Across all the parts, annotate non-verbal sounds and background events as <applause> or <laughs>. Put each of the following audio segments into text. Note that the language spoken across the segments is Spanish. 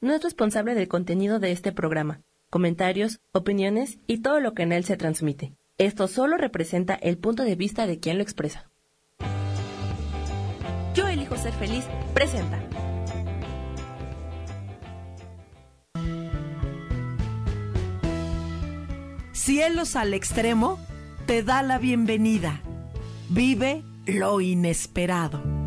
no es responsable del contenido de este programa, comentarios, opiniones y todo lo que en él se transmite. Esto solo representa el punto de vista de quien lo expresa. Yo elijo ser feliz, presenta. Cielos al extremo te da la bienvenida. Vive lo inesperado.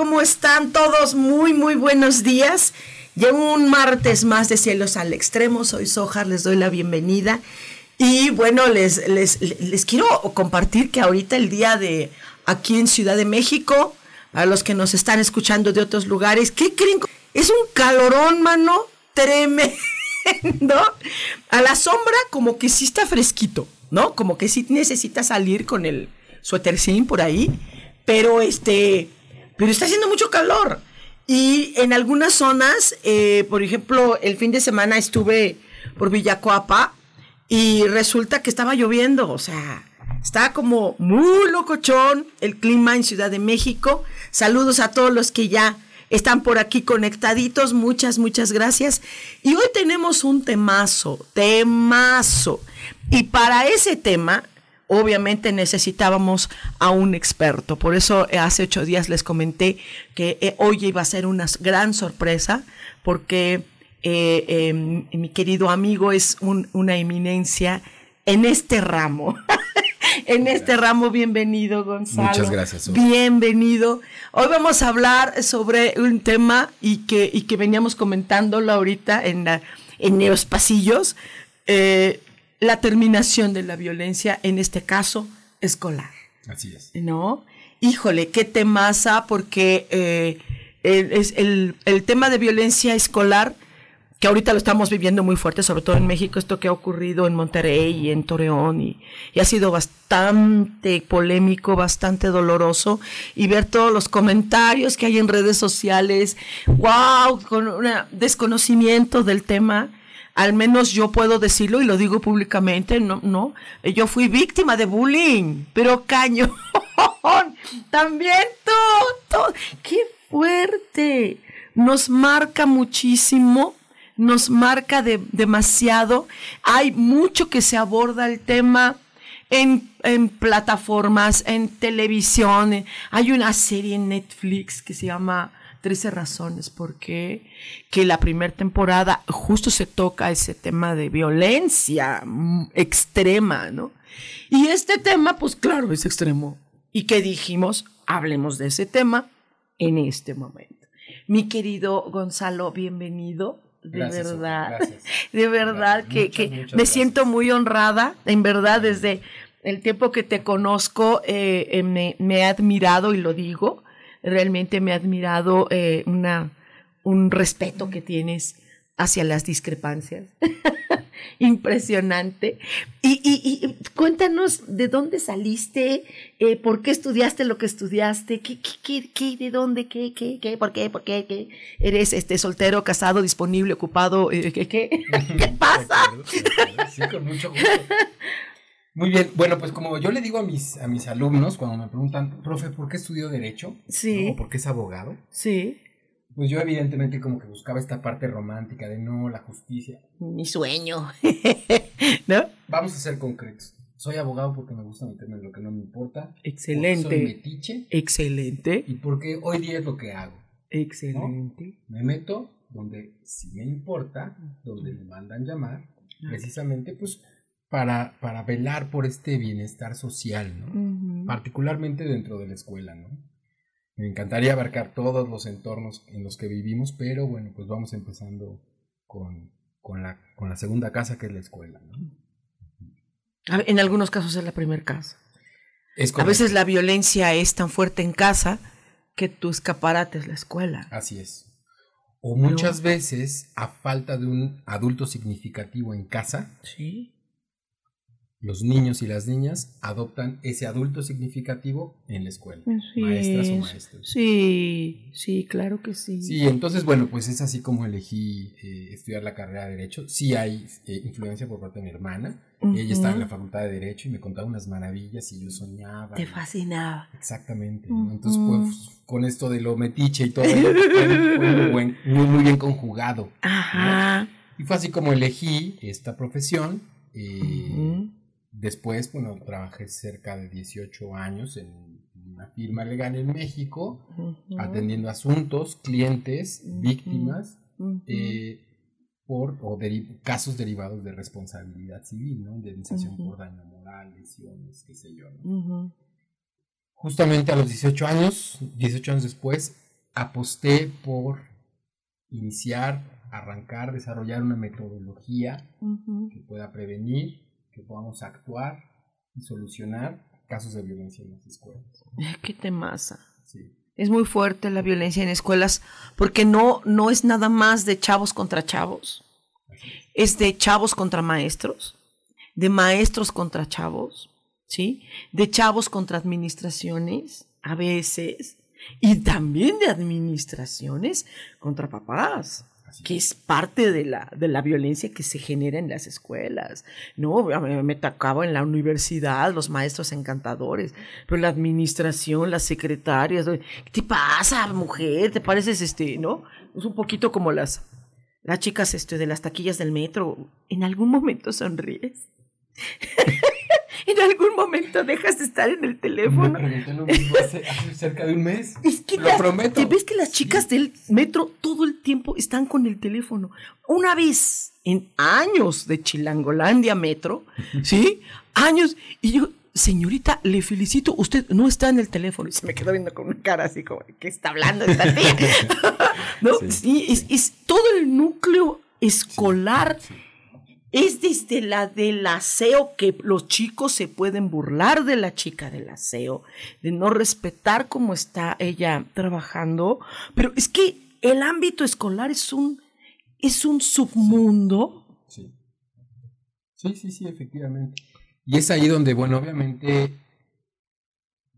¿Cómo están todos? Muy, muy buenos días. Ya un martes más de Cielos al Extremo. Soy Sojar, les doy la bienvenida. Y bueno, les, les, les quiero compartir que ahorita el día de aquí en Ciudad de México, a los que nos están escuchando de otros lugares, ¿qué creen? Es un calorón, mano, tremendo. A la sombra como que sí está fresquito, ¿no? Como que sí necesita salir con el suétercín por ahí. Pero este pero está haciendo mucho calor. Y en algunas zonas, eh, por ejemplo, el fin de semana estuve por Villacoapa y resulta que estaba lloviendo, o sea, está como muy locochón el clima en Ciudad de México. Saludos a todos los que ya están por aquí conectaditos, muchas, muchas gracias. Y hoy tenemos un temazo, temazo. Y para ese tema obviamente necesitábamos a un experto. Por eso eh, hace ocho días les comenté que eh, hoy iba a ser una gran sorpresa porque eh, em, mi querido amigo es una eminencia en este ramo. <laughs> en este ramo, bienvenido Gonzalo. Muchas gracias. Bienvenido. Hoy vamos a hablar sobre un tema y que, y que veníamos comentándolo ahorita en, la, en los pasillos la terminación de la violencia, en este caso, escolar. Así es. ¿No? Híjole, qué temaza, porque eh, es el, tema de violencia escolar, que ahorita lo estamos viviendo muy fuerte, sobre todo en México, esto que ha ocurrido en Monterrey y en Torreón, y, y ha sido bastante polémico, bastante doloroso, y ver todos los comentarios que hay en redes sociales, wow, con un desconocimiento del tema al menos yo puedo decirlo y lo digo públicamente, no, no, yo fui víctima de bullying, pero cañón, <laughs> también tú, qué fuerte, nos marca muchísimo, nos marca de, demasiado, hay mucho que se aborda el tema. En, en, plataformas, en televisión. Hay una serie en Netflix que se llama 13 razones por qué, que la primera temporada justo se toca ese tema de violencia mm, extrema, ¿no? Y este tema, pues claro, es extremo. ¿Y qué dijimos? Hablemos de ese tema en este momento. Mi querido Gonzalo, bienvenido. De verdad, <laughs> de verdad que, me siento muy honrada, en verdad, desde el tiempo que te conozco eh, eh, me, me he admirado y lo digo realmente me ha admirado eh, una, un respeto que tienes hacia las discrepancias. <laughs> Impresionante. Y, y, cuéntanos de dónde saliste, eh, por qué estudiaste lo que estudiaste, qué, qué, qué, de dónde, qué, qué, qué, por qué, por qué, qué. eres este soltero, casado, disponible, ocupado, eh, qué, qué, <laughs> qué pasa. Sí, con mucho gusto. <laughs> Muy bien, bueno, pues como yo le digo a mis, a mis alumnos cuando me preguntan, profe, ¿por qué estudió Derecho? Sí. ¿O por qué es abogado? Sí. Pues yo evidentemente como que buscaba esta parte romántica de no, la justicia. Mi sueño. <laughs> ¿No? Vamos a ser concretos. Soy abogado porque me gusta meterme en lo que no me importa. Excelente. Soy metiche. Excelente. Y porque hoy día es lo que hago. Excelente. Me meto donde sí me importa, donde me mandan llamar, precisamente pues para, para velar por este bienestar social, ¿no? Particularmente dentro de la escuela, ¿no? Me encantaría abarcar todos los entornos en los que vivimos, pero bueno, pues vamos empezando con, con, la, con la segunda casa que es la escuela, ¿no? En algunos casos es la primera casa. a veces la violencia es tan fuerte en casa que tu escaparate es la escuela. Así es. O muchas veces, a falta de un adulto significativo en casa, Sí. Los niños y las niñas adoptan ese adulto significativo en la escuela. Así maestras o es. maestros. Sí, sí, claro que sí. Sí, entonces, bueno, pues es así como elegí eh, estudiar la carrera de Derecho. Sí hay eh, influencia por parte de mi hermana. Ella estaba en la facultad de Derecho y me contaba unas maravillas y yo soñaba. Te fascinaba. Exactamente. ¿no? Entonces, pues, con esto de lo metiche y todo, fue, fue muy, buen- muy, muy bien conjugado. Ajá. Y fue así como elegí esta profesión. eh. Después, bueno, trabajé cerca de 18 años en una firma legal en México, atendiendo asuntos, clientes, víctimas, eh, por o deri- casos derivados de responsabilidad civil, ¿no? Indemnización por daño moral, lesiones, qué sé yo. Justamente a los 18 años, 18 años después, aposté por iniciar, arrancar, desarrollar una metodología que pueda prevenir, que podamos actuar y solucionar casos de violencia en las escuelas. Qué temaza. Sí. Es muy fuerte la violencia en escuelas porque no, no es nada más de chavos contra chavos. Es de chavos contra maestros, de maestros contra chavos, ¿sí? De chavos contra administraciones, a veces, y también de administraciones contra papás, Así que es parte de la, de la violencia que se genera en las escuelas. No, mí me tocaba en la universidad, los maestros encantadores, pero la administración, las secretarias, ¿qué te pasa, mujer? ¿Te pareces este, no? Es un poquito como las, las chicas este, de las taquillas del metro. ¿En algún momento sonríes? <laughs> ¿En algún momento dejas de estar en el Me teléfono? pregunté lo mismo hace, hace cerca de un mes. <laughs> Es que Lo las- prometo. ¿te ves que las chicas del metro todo el tiempo están con el teléfono? Una vez en años de Chilangolandia Metro, <laughs> ¿sí? Años. Y yo, señorita, le felicito, usted no está en el teléfono. Y se me quedó viendo con una cara así como, ¿qué está hablando esta tía? <laughs> ¿No? Sí. Sí, es, es todo el núcleo escolar. Es desde la del aseo que los chicos se pueden burlar de la chica del aseo, de no respetar cómo está ella trabajando, pero es que el ámbito escolar es un es un submundo. Sí. Sí, sí, sí, efectivamente. Y es ahí donde, bueno, obviamente,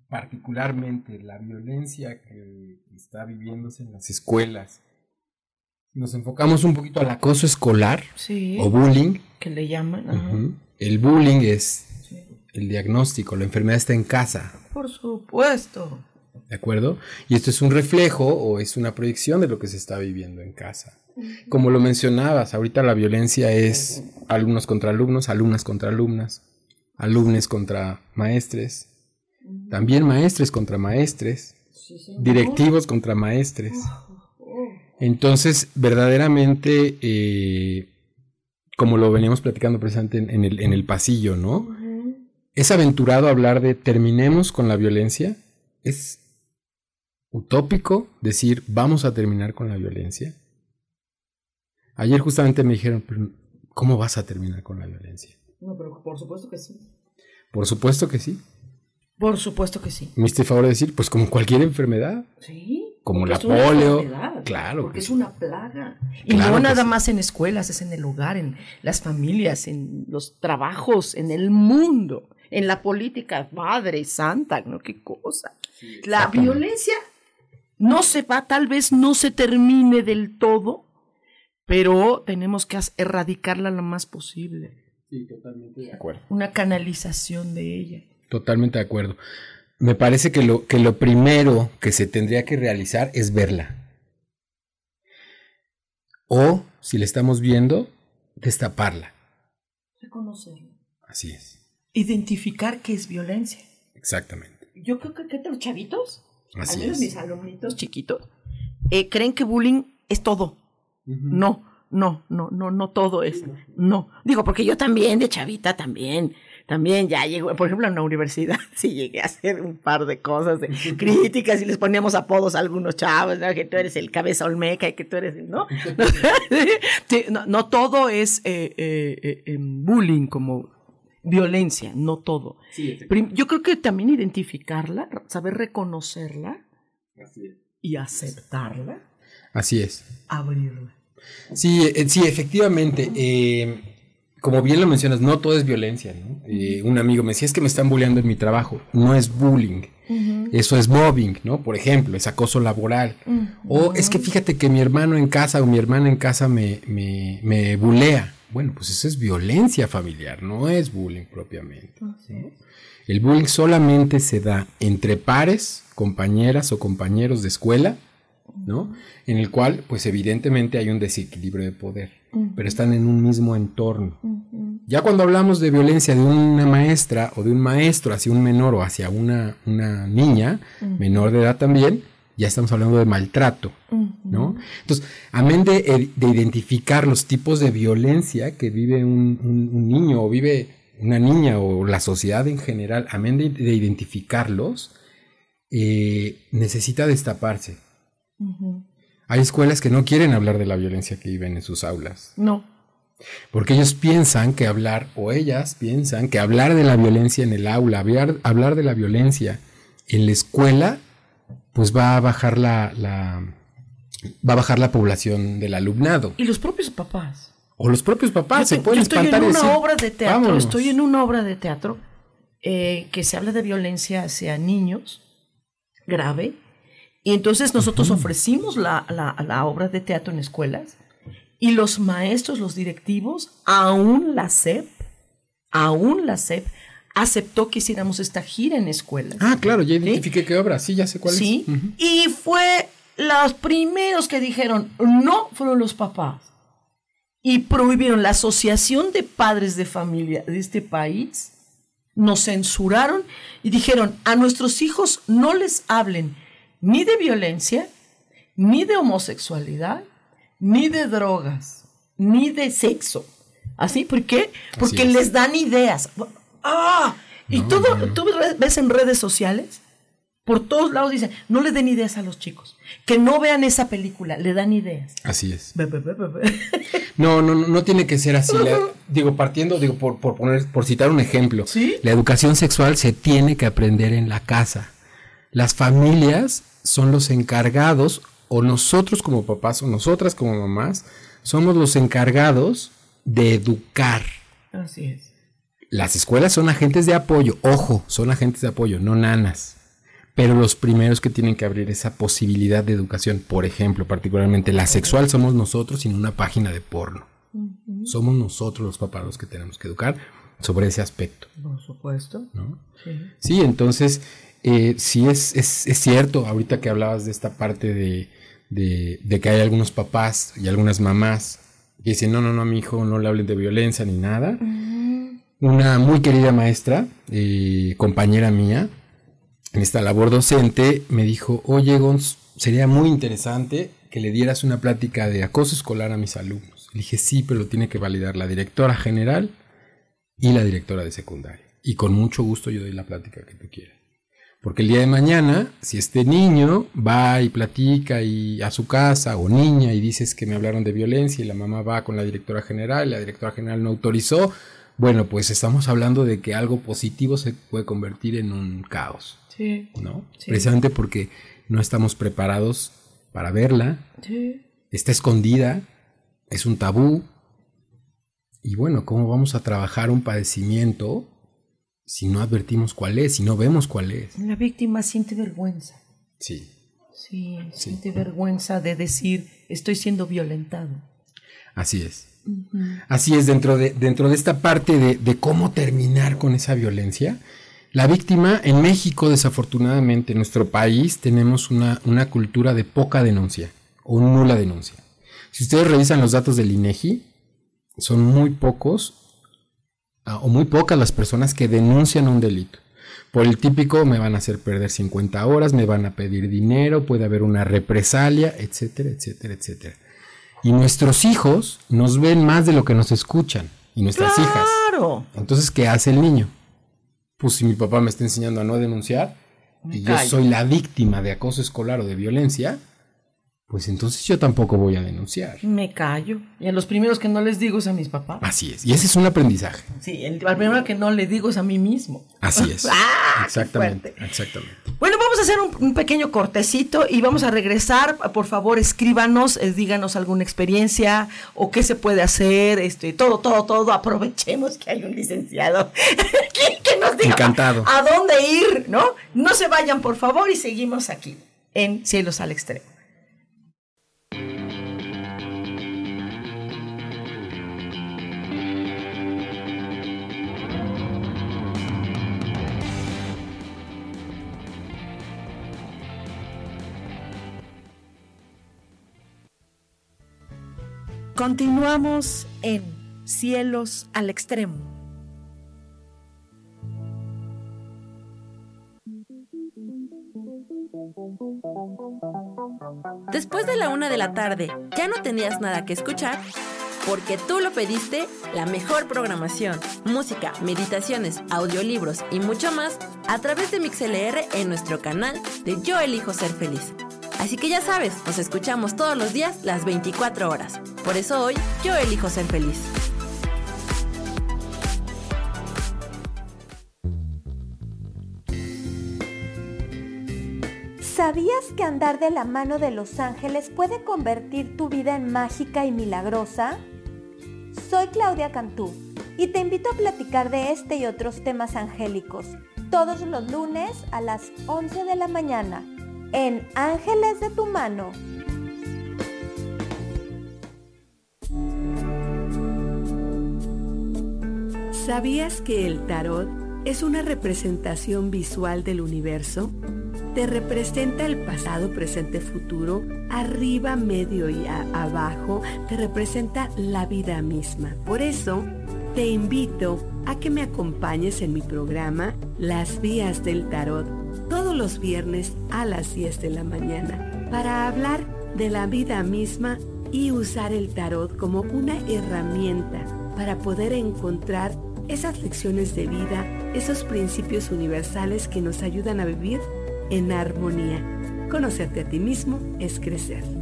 particularmente la violencia que está viviéndose en las escuelas. Si nos enfocamos un poquito al acoso escolar Sí. o bullying, Que le llaman. ajá. el bullying es el diagnóstico, la enfermedad está en casa, Por supuesto. ¿de acuerdo? Y esto es un reflejo o es una proyección de lo que se está viviendo en casa. Como lo mencionabas, ahorita la violencia es alumnos contra alumnos, alumnas contra alumnas, alumnes contra maestres, también maestres contra maestres, directivos contra maestres. Entonces, verdaderamente, eh, como lo veníamos platicando precisamente en, en el, en el pasillo, ¿no? Es aventurado hablar de terminemos con la violencia. Es utópico decir vamos a terminar con la violencia. Ayer justamente me dijeron, "Pero, ¿cómo vas a terminar con la violencia? No, pero por supuesto que sí. Por supuesto que sí. Por supuesto que sí. Me hiciste favor de decir, pues como cualquier enfermedad, Sí. Como porque la polio. Claro. Porque que es una plaga. Y Claro no nada sí. más en escuelas, es en el hogar, en las familias, en los trabajos, en el mundo, en la política. Madre santa, ¿no? Qué cosa. La violencia no se va, tal vez no se termine del todo, pero tenemos que as- erradicarla lo más posible. Sí, totalmente de acuerdo. Una canalización de ella. Totalmente de acuerdo. Me parece que lo, que lo primero que se tendría que realizar es verla. O, si la estamos viendo, destaparla. Reconocerlo. Así es. Identificar qué es violencia. Exactamente. Yo creo que, que los chavitos, Así al menos es. mis alumnitos chiquitos, eh, creen que bullying es todo. No, no, no, no, no todo es. No. Digo, porque yo también, de chavita, también. También ya llego, por ejemplo, en la universidad <laughs> sí llegué a hacer un par de cosas de <laughs> críticas y les poníamos apodos a algunos chavos, ¿no? que tú eres el cabeza olmeca y que tú eres, el- ¿no? <laughs> Sí, no, no todo es eh, eh, eh, bullying como violencia, no todo. Sí, Yo creo que también identificarla, saber reconocerla, y aceptarla. Así es. Abrirla. Sí, sí, efectivamente. Eh, como bien lo mencionas, no todo es violencia. ¿no? Eh, un amigo me decía, es que me están bulleando en mi trabajo. No es bullying. Eso es mobbing, ¿no? Por ejemplo, es acoso laboral. O es que fíjate que mi hermano en casa o mi hermana en casa me, me, me bulea. Bueno, pues eso es violencia familiar, no es bullying propiamente. El bullying solamente se da entre pares, compañeras o compañeros de escuela, ¿no? En el cual, pues evidentemente hay un desequilibrio de poder, pero están en un mismo entorno. Ya cuando hablamos de violencia de una maestra o de un maestro hacia un menor o hacia una, una niña, menor de edad también, ya estamos hablando de maltrato, ¿no? Entonces, amén de, de, identificar los tipos de violencia que vive un, un, niño o vive una niña o la sociedad en general, amén de, de identificarlos, eh, necesita destaparse. Hay escuelas que no quieren hablar de la violencia que viven en sus aulas. No. Porque ellos piensan que hablar, o ellas piensan que hablar de la violencia en el aula, hablar, hablar de la violencia en la escuela, pues va a bajar la, la, va a bajar la población del alumnado. Y los propios papás. O los propios papás yo se pueden yo estoy espantar en y una decir, obra de teatro, "Vámonos". estoy en una obra de teatro eh, que se habla de violencia hacia niños grave. Y entonces nosotros ofrecimos la, la, la obra de teatro en escuelas y los maestros, los directivos, aún la SEP, aún la SEP, aceptó que hiciéramos esta gira en escuelas. Ah, claro, ya identifiqué qué obra, sí, ya sé cuál Sí, es. Ujú. y fue los primeros que dijeron no fueron los papás y prohibieron la asociación de padres de familia de este país, nos censuraron y dijeron a nuestros hijos no les hablen ni de violencia, ni de homosexualidad, ni de drogas, ni de sexo. ¿Así? ¿Por qué? Porque es. les dan ideas. ¡Ah! Y todo, no, no. tú ves en redes sociales, por todos lados dicen, no le den ideas a los chicos. Que no vean esa película, le dan ideas. Así es. Be, be, be, be, be. <laughs> No, no, no, no tiene que ser así. La- digo, partiendo, digo, por, por poner, por citar un ejemplo. Sí. La educación sexual se tiene que aprender en la casa. Las familias son los encargados, o nosotros como papás, o nosotras como mamás, somos los encargados de educar. Así es. Las escuelas son agentes de apoyo, ojo, son agentes de apoyo, no nanas. Pero los primeros que tienen que abrir esa posibilidad de educación, por ejemplo, particularmente la sexual, somos nosotros sin una página de porno. Somos nosotros los papás los que tenemos que educar sobre ese aspecto. Por supuesto. ¿no? Sí. Sí, entonces, eh, sí es, es, es cierto, ahorita que hablabas de esta parte de, de, de que hay algunos papás y algunas mamás que dicen, no, no, no, a mi hijo no le hablen de violencia ni nada. Una muy querida maestra, eh, compañera mía, en esta labor docente, me dijo, oye, Gonz, sería muy interesante que le dieras una plática de acoso escolar a mis alumnos. Le dije, sí, pero lo tiene que validar la directora general y la directora de secundaria. Y con mucho gusto yo doy la plática que tú quieras. Porque el día de mañana, si este niño va y platica y a su casa o niña y dices que me hablaron de violencia y la mamá va con la directora general y la directora general no autorizó, bueno, pues estamos hablando de que algo positivo se puede convertir en un caos, Sí. ¿no? Sí. Precisamente porque no estamos preparados para verla, Sí. está escondida, es un tabú. Y bueno, ¿cómo vamos a trabajar un padecimiento si no advertimos cuál es, si no vemos cuál es? La víctima siente vergüenza. Sí, Sí, siente vergüenza de decir, estoy siendo violentado. así es. Así es, dentro de, dentro de esta parte de, de cómo terminar con esa violencia, la víctima en México, desafortunadamente, en nuestro país, tenemos una, una cultura de poca denuncia o nula denuncia. Si ustedes revisan los datos del INEGI, son muy pocos o muy pocas las personas que denuncian un delito. Por el típico, me van a hacer perder 50 horas, me van a pedir dinero, puede haber una represalia, etcétera, etcétera, etcétera. Y nuestros hijos nos ven más de lo que nos escuchan, y nuestras hijas. Claro. Entonces, ¿qué hace el niño? Pues si mi papá me está enseñando a no denunciar Me y yo soy la víctima de acoso escolar o de violencia, pues entonces yo tampoco voy a denunciar. Me callo. Y a los primeros que no les digo es a mis papás. Así es. Y ese es un aprendizaje. Sí, el, primero que no le digo es a mí mismo. Así <laughs> es. ¡Ah, exactamente. Exactamente. Bueno, vamos a hacer un, pequeño cortecito y vamos a regresar. Por favor, escríbanos, eh, díganos alguna experiencia o qué se puede hacer, este, todo, todo, todo. Aprovechemos que hay un licenciado <laughs> que, nos diga Encantado. a dónde ir, ¿no? No se vayan, por favor, y seguimos aquí en Cielos al Extremo. Continuamos en Cielos al Extremo. Después de la una de la tarde, ¿ya no tenías nada que escuchar? Porque tú lo pediste, la mejor programación, música, meditaciones, audiolibros y mucho más a través de MixLR en nuestro canal de Yo Elijo Ser Feliz. Así que ya sabes, nos escuchamos todos los días las 24 horas. Por eso hoy yo elijo ser feliz. ¿Sabías que andar de la mano de los ángeles puede convertir tu vida en mágica y milagrosa? Soy Claudia Cantú y te invito a platicar de este y otros temas angélicos todos los lunes a las 11 de la mañana en Ángeles de tu mano. ¿Sabías que el tarot es una representación visual del universo? Te representa el pasado, presente, futuro, arriba, medio y abajo, te representa la vida misma. Por eso, te invito a que me acompañes en mi programa Las Vías del Tarot todos los viernes a las 10 de la mañana para hablar de la vida misma y usar el tarot como una herramienta para poder encontrar esas lecciones de vida, esos principios universales que nos ayudan a vivir en armonía. Conocerte a ti mismo es crecer.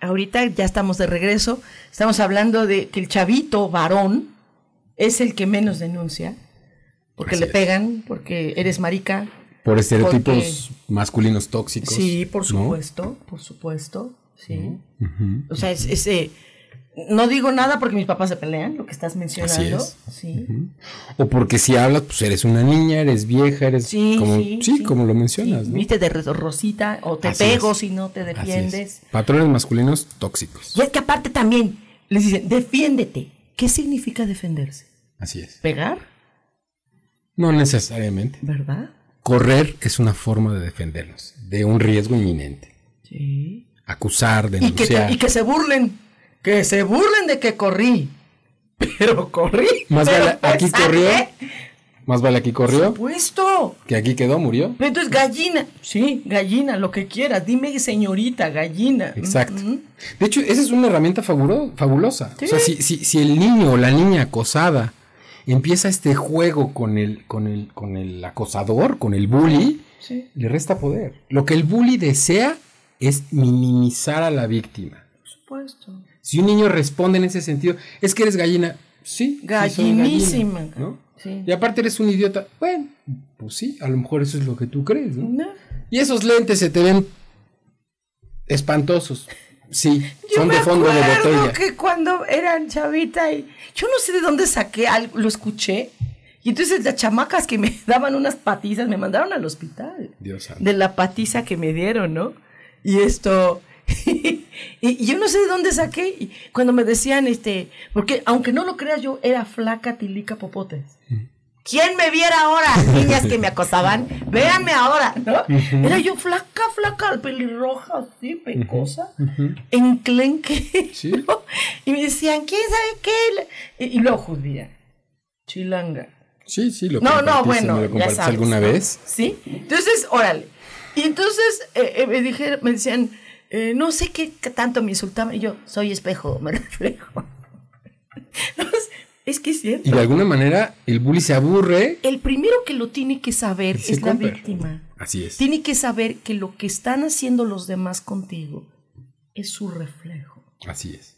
Ahorita ya estamos de regreso, estamos hablando de que el chavito varón es el que menos denuncia, porque le pegan, porque eres marica. Por estereotipos masculinos tóxicos. Sí, por supuesto, por supuesto, sí. O sea, es, ese no digo nada porque mis papás se pelean, lo que estás mencionando. Sí. O porque si hablas, pues eres una niña, eres vieja, eres sí, como, sí, como lo mencionas. Viste de rosita o te pego si no te defiendes. Patrones masculinos tóxicos. Y es que aparte también les dicen, defiéndete. ¿Qué significa defenderse? Así es. ¿Pegar? No necesariamente. ¿Verdad? Correr es una forma de defendernos de un riesgo inminente. Sí. Acusar, denunciar. y que se burlen que se burlen de que corrí. Pero corrí. Más vale aquí corrió. Más vale aquí corrió. Por supuesto. Que aquí quedó, murió. Pero entonces gallina. Sí, gallina, lo que quieras. Dime señorita, gallina. Exacto. De hecho, esa es una herramienta fabulosa. O sea, si, si, si el niño o la niña acosada empieza este juego con el, con el, con el acosador, con el bully, le resta poder. Lo que el bully desea es minimizar a la víctima. Por supuesto. Si un niño responde en ese sentido, es que eres gallina, sí. Gallinísima. gallina, ¿no? Sí. Y aparte eres un idiota. Bueno, pues sí, a lo mejor eso es lo que tú crees, ¿no? No. Y esos lentes se te ven espantosos. Sí, Yo son me de fondo de botella. que cuando eran chavita y yo no sé de dónde saqué algo, lo escuché. Y entonces las chamacas que me <laughs> daban unas patizas me mandaron al hospital. Dios santo. De la patiza que me dieron, ¿no? Y esto. <laughs> y, y yo no sé de dónde saqué. Cuando me decían, este. Porque aunque no lo creas, yo era flaca, tilica, popotes. ¿Quién me viera ahora? Niñas que me acosaban, véanme ahora, ¿no? Era yo flaca, flaca, pelirroja, así, pecosa, enclenque. Sí. <laughs> ¿no? Y me decían, ¿quién sabe qué? Y, y luego judía, chilanga. Sí, sí, lo No, no, bueno, ¿me lo ya sabes. alguna ¿no? vez? Sí. Entonces, órale. Y entonces eh, eh, me, dije, me decían, eh, no sé qué, tanto me insultaban. Y yo, soy espejo, <laughs> me reflejo. Es que es cierto. Y de alguna manera el bully se aburre. El primero que lo tiene que saber es la víctima. Así es. Tiene que saber que lo que están haciendo los demás contigo es su reflejo. Así es.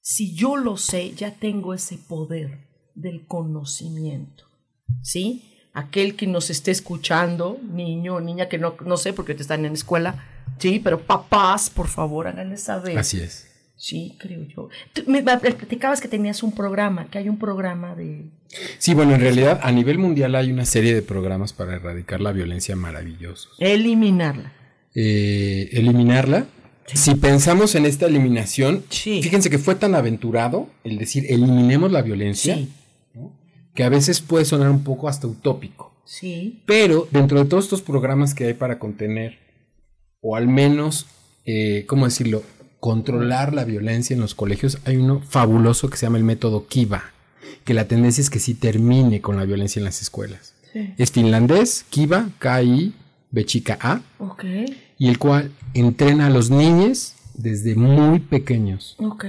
Si yo lo sé, ya tengo ese poder del conocimiento. ¿Sí? Aquel que nos esté escuchando, niño o niña que no, no sé porque te están en la escuela, sí, pero papás, por favor, háganles saber. Así es. Sí, creo yo. Tú me, platicabas que tenías un programa, que hay un programa de... Sí, bueno, en realidad a nivel mundial hay una serie de programas para erradicar la violencia maravillosos. Eliminarla. Eh, eliminarla. Si pensamos en esta eliminación, Sí. fíjense que fue tan aventurado el decir eliminemos la violencia, Sí, que a veces puede sonar un poco hasta utópico. sí. Pero dentro de todos estos programas que hay para contener, o al menos, eh, ¿cómo decirlo?, controlar la violencia en los colegios, hay uno fabuloso que se llama el método Kiva, que la tendencia es que sí termine con la violencia en las escuelas. Sí. Es finlandés, Kiva, K-I, B chica A, Ok, y el cual entrena a los niños desde muy pequeños. ok.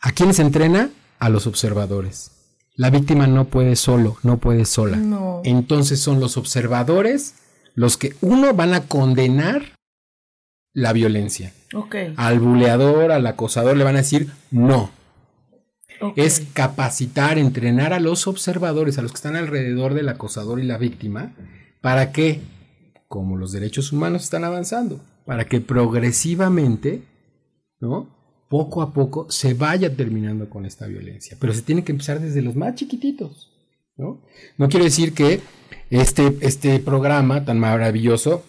¿A quiénes entrena? A los observadores. La víctima no puede solo, no puede sola. No. Entonces son los observadores los que, uno, van a condenar la violencia. Al buleador, al acosador, le van a decir no. Es capacitar, entrenar a los observadores, a los que están alrededor del acosador y la víctima, para que, como los derechos humanos están avanzando, para que progresivamente, ¿no? Poco a poco se vaya terminando con esta violencia. Pero se tiene que empezar desde los más chiquititos, ¿no? No quiero decir que este, este programa tan maravilloso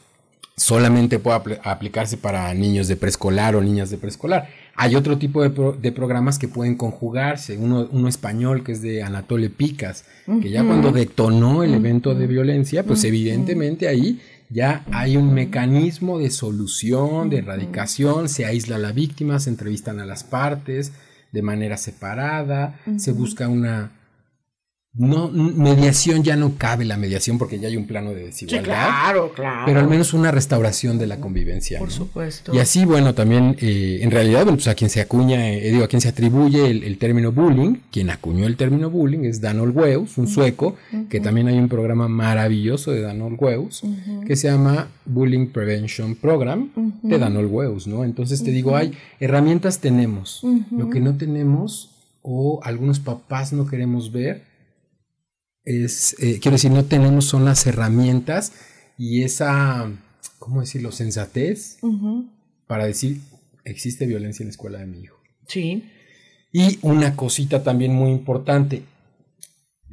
solamente pueda apl- aplicarse para niños de preescolar o niñas de preescolar. Hay otro tipo de, pro- de programas que pueden conjugarse. Uno, uno español que es de Anatole Picas, que ya cuando detonó el evento de violencia, pues evidentemente ahí ya hay un mecanismo de solución, de erradicación, se aísla a la víctima, se entrevistan a las partes de manera separada, se busca una... No, mediación ya no cabe la mediación porque ya hay un plano de Sí, desigualdad claro, claro. pero al menos una restauración de la convivencia. Por ¿no? supuesto. Y así, bueno, también, eh, en realidad, bueno, pues a quien se acuña, eh, digo, a quien se atribuye el, el término bullying, quien acuñó el término bullying es Dan Olweus, un sueco, que también hay un programa maravilloso de Dan Olweus, que se llama Bullying Prevention Program de Dan Olweus, ¿no? Entonces te digo, hay herramientas tenemos, lo que no tenemos o algunos papás no queremos ver es, eh, quiero decir, no tenemos son las herramientas y esa, ¿cómo decirlo?, sensatez para decir, existe violencia en la escuela de mi hijo. Sí. Y una cosita también muy importante,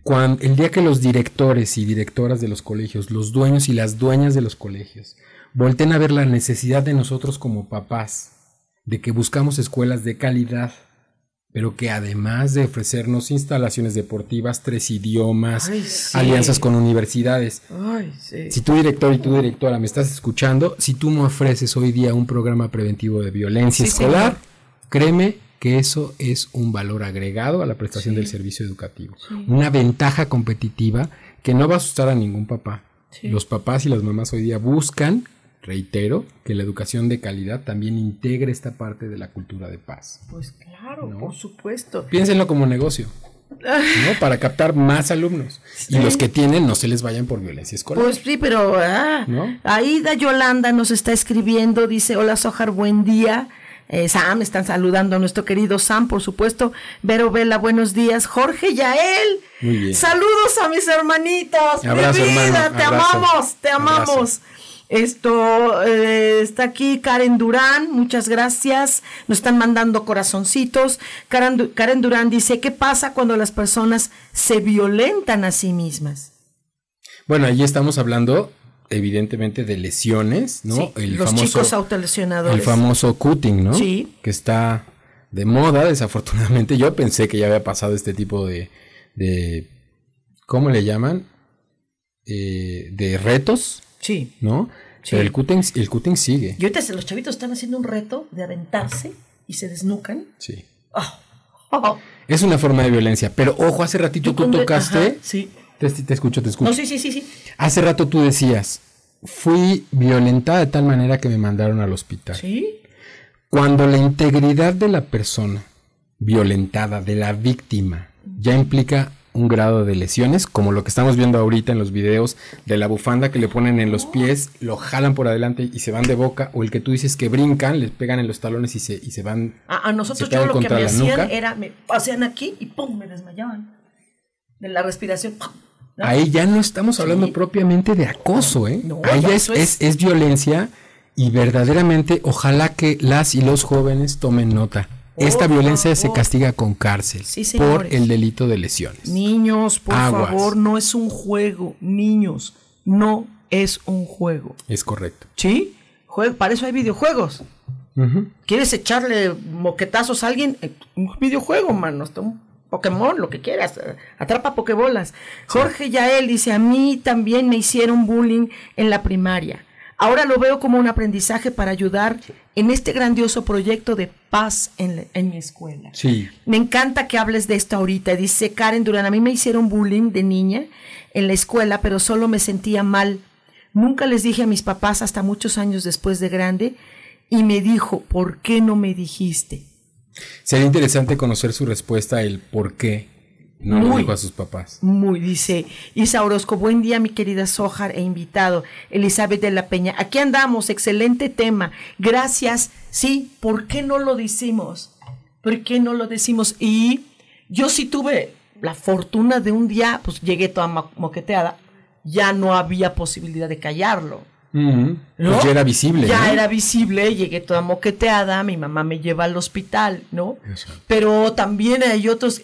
cuando, el día que los directores y directoras de los colegios, los dueños y las dueñas de los colegios, volten a ver la necesidad de nosotros como papás, de que buscamos escuelas de calidad, pero que además de ofrecernos instalaciones deportivas, tres idiomas, Ay, sí. alianzas con universidades, Ay, sí. si tu director y tu directora me estás escuchando, si tú me ofreces hoy día un programa preventivo de violencia Sí, escolar, créeme que eso es un valor agregado a la prestación del servicio educativo. Una ventaja competitiva que no va a asustar a ningún papá. Los papás y las mamás hoy día buscan, reitero, que la educación de calidad también integre esta parte de la cultura de paz. Pues claro, ¿No? por supuesto. Piénsenlo como negocio. ¿no? <laughs> Para captar más alumnos. Y los que tienen no se les vayan por violencia escolar. Pues sí, pero ah, ¿No? Aida Yolanda nos está escribiendo, dice, hola Sojar, buen día. Eh, Sam, están saludando a nuestro querido Sam, por supuesto. Vero Vela, buenos días. Jorge Yael, Muy bien. saludos a mis hermanitos. Abrazo, mi vida, hermano, te abrazo. amamos, te Abrazo. Esto eh, está aquí Karen Durán, muchas gracias. Nos están mandando corazoncitos. Karen, Karen Durán dice, ¿qué pasa cuando las personas se violentan a sí mismas? Bueno, ahí estamos hablando, evidentemente, de lesiones, ¿no? Sí, el los famoso, chicos autolesionadores. El famoso cutting, ¿no? Sí. Que está de moda, desafortunadamente. Yo pensé que ya había pasado este tipo de. de ¿Cómo le llaman? Eh, de retos, Sí. ¿no? Sí. Pero el cutting, el cutting sigue. Y ahorita los chavitos están haciendo un reto de aventarse y se desnucan. Sí. Oh, oh, <laughs> Es una forma de violencia. Pero ojo, hace ratito tú tocaste. ajá, sí. Te, te escucho, te escucho. No, sí, sí, sí, sí. Hace rato tú decías, fui violentada de tal manera que me mandaron al hospital. Sí. Cuando la integridad de la persona violentada, de la víctima, ya implica un grado de lesiones, como lo que estamos viendo ahorita en los videos de la bufanda que le ponen en los pies, lo jalan por adelante y se van de boca, o el que tú dices que brincan, les pegan en los talones y se, y se van. A, a nosotros yo lo que me hacían nuca. era, me hacían aquí y pum, me desmayaban. De la respiración. ¿no? Ahí ya no estamos hablando Sí. propiamente de acoso, ¿eh? No, Ahí ya es- es, es violencia y verdaderamente ojalá que las y los jóvenes tomen nota. Esta violencia se castiga con cárcel Sí, por el delito de lesiones. Niños, por Aguas. favor, no es un juego. Niños, no es un juego. Es correcto. ¿Sí? Jue- para eso hay videojuegos. ¿Quieres echarle moquetazos a alguien? Eh, Un videojuego, mano. Hasta un Pokémon, lo que quieras. Atrapa pokebolas. Jorge Yael dice, a mí también me hicieron bullying en la primaria. Ahora lo veo como un aprendizaje para ayudar en este grandioso proyecto de paz en, la- en mi escuela. Sí. Me encanta que hables de esto ahorita. Dice Karen Durán, a mí me hicieron bullying de niña en la escuela, pero solo me sentía mal. Nunca les dije a mis papás hasta muchos años después de grande y me dijo, ¿por qué no me dijiste? Sería interesante conocer su respuesta, el por qué no lo Muy. dijo a sus papás. Muy, dice Isa Orozco, buen día mi querida Sojar e invitado, Elizabeth de la Peña. Aquí andamos, excelente tema. Gracias. Sí, ¿por qué no lo decimos? ¿Por qué no lo decimos? Y yo sí tuve la fortuna de un día, pues llegué toda mo- moqueteada, ya no había posibilidad de callarlo. ¿no? Pues ya era visible. Ya ¿no? era visible, llegué toda moqueteada, mi mamá me lleva al hospital, ¿no? Exacto. Pero también hay otros,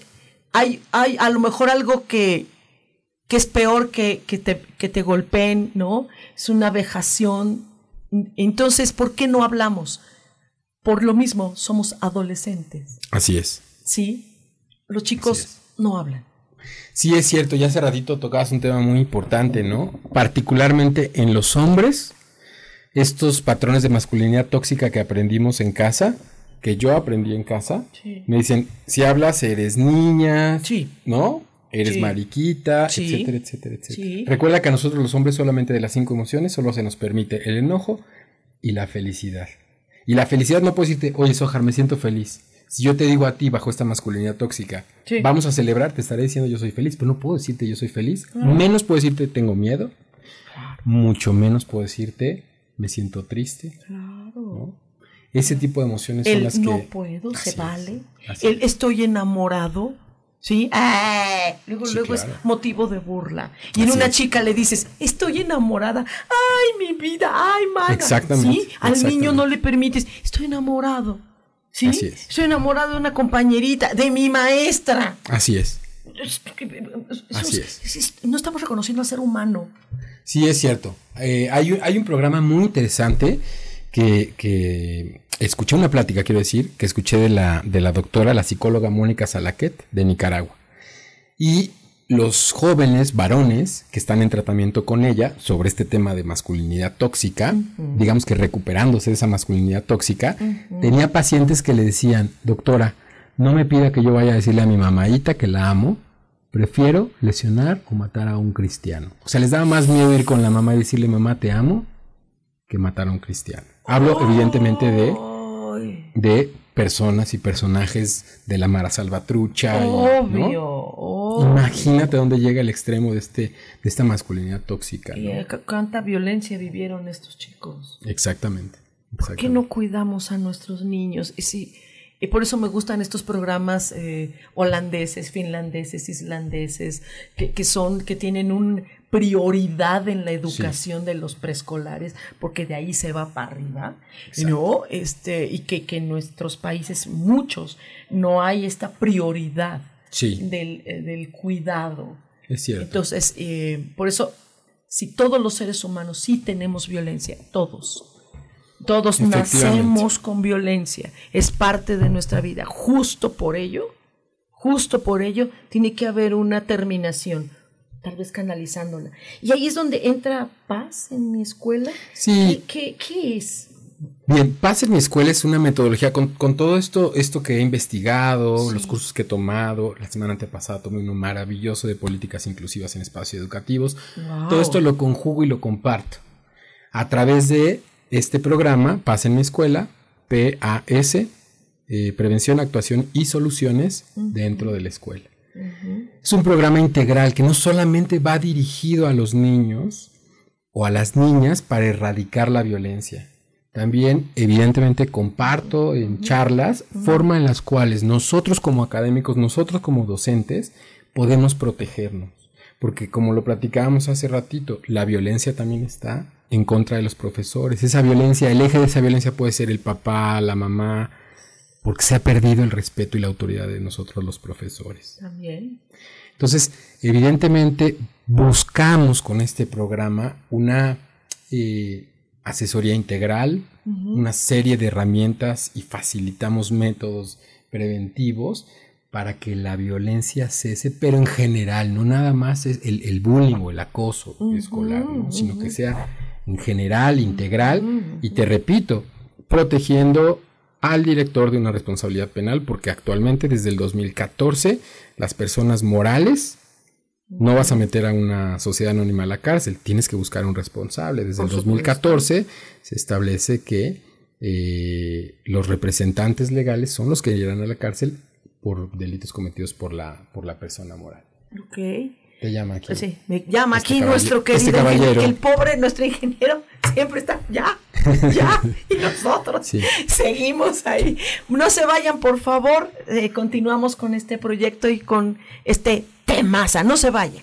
hay, hay a lo mejor algo que, que es peor que, que, te, que te golpeen, ¿no? Es una vejación. Entonces, ¿por qué no hablamos? Por lo mismo, somos adolescentes, Así es. ¿sí? Los chicos no hablan. Sí, es cierto, ya hace ratito tocabas un tema muy importante, ¿no? Particularmente en los hombres, estos patrones de masculinidad tóxica que aprendimos en casa, que yo aprendí en casa, Sí. me dicen, si hablas eres niña, Sí. ¿no? Eres Sí. mariquita, etcétera, etcétera, etcétera. Recuerda que a nosotros los hombres solamente de las cinco emociones solo se nos permite el enojo y la felicidad. Y la felicidad no puedo decirte, oye, Sojar, me siento feliz. Si yo te digo a ti bajo esta masculinidad tóxica, vamos a celebrar, te estaré diciendo yo soy feliz, pero no puedo decirte yo soy feliz. Menos puedo decirte tengo miedo. Mucho menos puedo decirte me siento triste. Claro. Ese tipo de emociones son El las que... no puedo, se vale. El es. estoy enamorado. ¿Sí? Ah, luego Sí, luego claro. es motivo de burla. Y en una es. chica le dices, estoy enamorada. ¡Ay, mi vida! ¡Ay, mana! Exactamente, ¿Sí? Al niño no le permites, estoy enamorado. ¿Sí? Así es. Enamorado de una compañerita, de mi maestra. Así es. Así es- No estamos reconociendo al ser humano. Sí, es cierto. Eh, hay, hay un programa muy interesante que, que escuché una plática, quiero decir, que escuché de la, de la doctora, la psicóloga Mónica Salaquet de Nicaragua. Y los jóvenes varones que están en tratamiento con ella sobre este tema de masculinidad tóxica, digamos que recuperándose de esa masculinidad tóxica, tenía pacientes que le decían, doctora, no me pida que yo vaya a decirle a mi mamaita que la amo, prefiero lesionar o matar a un cristiano. O sea, les daba más miedo ir con la mamá y decirle, mamá, te amo, que matar a un cristiano. Hablo evidentemente de, de personas y personajes de la Mara Salvatrucha. y, ¿no? Obvio, obvio. Imagínate dónde llega el extremo de, este, de esta masculinidad tóxica. ¿no? eh, cu- cuánta violencia vivieron estos chicos. Exactamente. ¿Por qué no cuidamos a nuestros niños? Y sí, y por eso me gustan estos programas eh, holandeses, finlandeses, islandeses, que, que son, que tienen una prioridad en la educación de los preescolares, porque de ahí se va para arriba, ¿no? Este, y que, que en nuestros países, muchos, no hay esta prioridad Sí, del, eh, del cuidado. es cierto. Entonces, eh, por eso, si todos los seres humanos sí tenemos violencia, todos, todos nacemos con violencia, es parte de nuestra vida. Justo por ello, justo por ello, tiene que haber una terminación, tal vez canalizándola. Y ahí es donde entra paz en mi escuela. Sí. ¿Qué, qué, qué es? Bien, Paz en mi escuela es una metodología con, con todo esto, esto que he investigado, los cursos que he tomado. La semana antepasada tomé uno maravilloso de políticas inclusivas en espacios educativos. Wow. Todo esto lo conjugo y lo comparto a través de este programa, Paz en mi escuela, PAS, eh, Prevención, Actuación y Soluciones dentro de la escuela. Es un programa integral que no solamente va dirigido a los niños o a las niñas para erradicar la violencia. También, evidentemente, comparto en charlas forma en las cuales nosotros como académicos, nosotros como docentes, podemos protegernos. Porque como lo platicábamos hace ratito, la violencia también está en contra de los profesores. Esa violencia, el eje de esa violencia puede ser el papá, la mamá, porque se ha perdido el respeto y la autoridad de nosotros los profesores. También. Entonces, evidentemente, buscamos con este programa una eh, asesoría integral, una serie de herramientas y facilitamos métodos preventivos para que la violencia cese, pero en general, no nada más es el, el bullying o el acoso escolar, ¿no? sino que sea en general, integral, y te repito, protegiendo al director de una responsabilidad penal, porque actualmente desde el 2014 las personas morales no vas a meter a una sociedad anónima a la cárcel, tienes que buscar un responsable. Desde Por el 2014 se establece que eh, los representantes legales son los que irán a la cárcel por delitos cometidos por la, por la persona moral. Ok. Te llama aquí. Sí, me llama Este aquí nuestro querido este ingeniero, caballero. que el pobre, nuestro ingeniero, siempre está ya, <laughs> ya, y <laughs> nosotros Sí. seguimos ahí. No se vayan, por favor, eh, continuamos con este proyecto y con este temaza, no se vayan.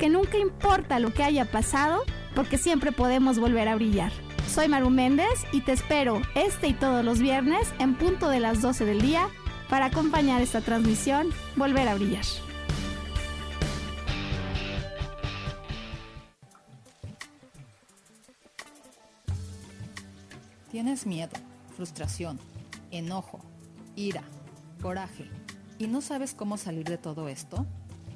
que nunca importa lo que haya pasado, porque siempre podemos volver a brillar. Soy Maru Méndez y te espero este y todos los viernes en punto de las 12 del día para acompañar esta transmisión, volver a brillar. ¿Tienes miedo, frustración, enojo, ira, coraje y no sabes cómo salir de todo esto?